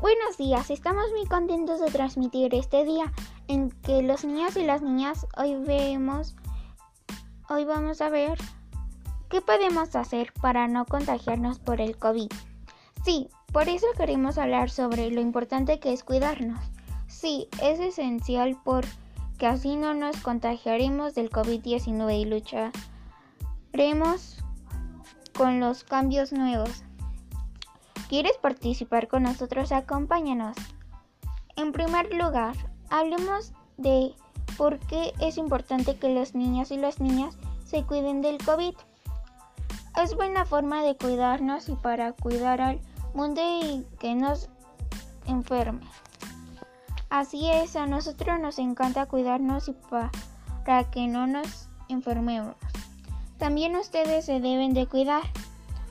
Buenos días, estamos muy contentos de transmitir este día en que los niños y las niñas hoy vemos, hoy vamos a ver qué podemos hacer para no contagiarnos por el COVID. Sí, por eso queremos hablar sobre lo importante que es cuidarnos. Sí, es esencial porque así no nos contagiaremos del COVID-19 y lucharemos con los cambios nuevos. ¿Quieres participar con nosotros? Acompáñanos. En primer lugar, hablemos de por qué es importante que los niños y las niñas se cuiden del COVID. Es buena forma de cuidarnos y para cuidar al mundo y que nos enferme. Así es, a nosotros nos encanta cuidarnos y para que no nos enfermemos. También ustedes se deben de cuidar.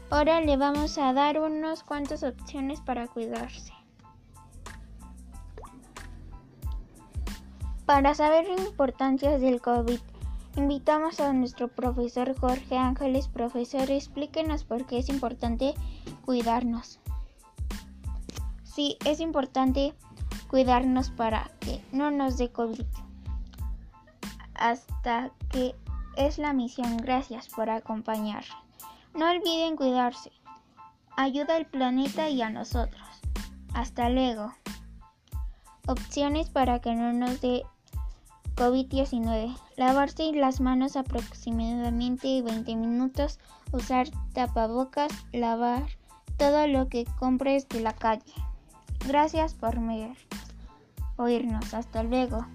Ahora le vamos a dar unas cuantas opciones para cuidarse. Para saber la importancia del COVID, invitamos a nuestro profesor Jorge Ángeles. Profesor, explíquenos por qué es importante cuidarnos. Sí, es importante cuidarnos para que no nos dé COVID. Hasta que es la misión. Gracias por acompañar. No olviden cuidarse. Ayuda al planeta y a nosotros. Hasta luego. Opciones para que no nos dé COVID-19. Lavarse las manos aproximadamente 20 minutos. Usar tapabocas. Lavar todo lo que compres de la calle. Gracias por oírnos. Hasta luego.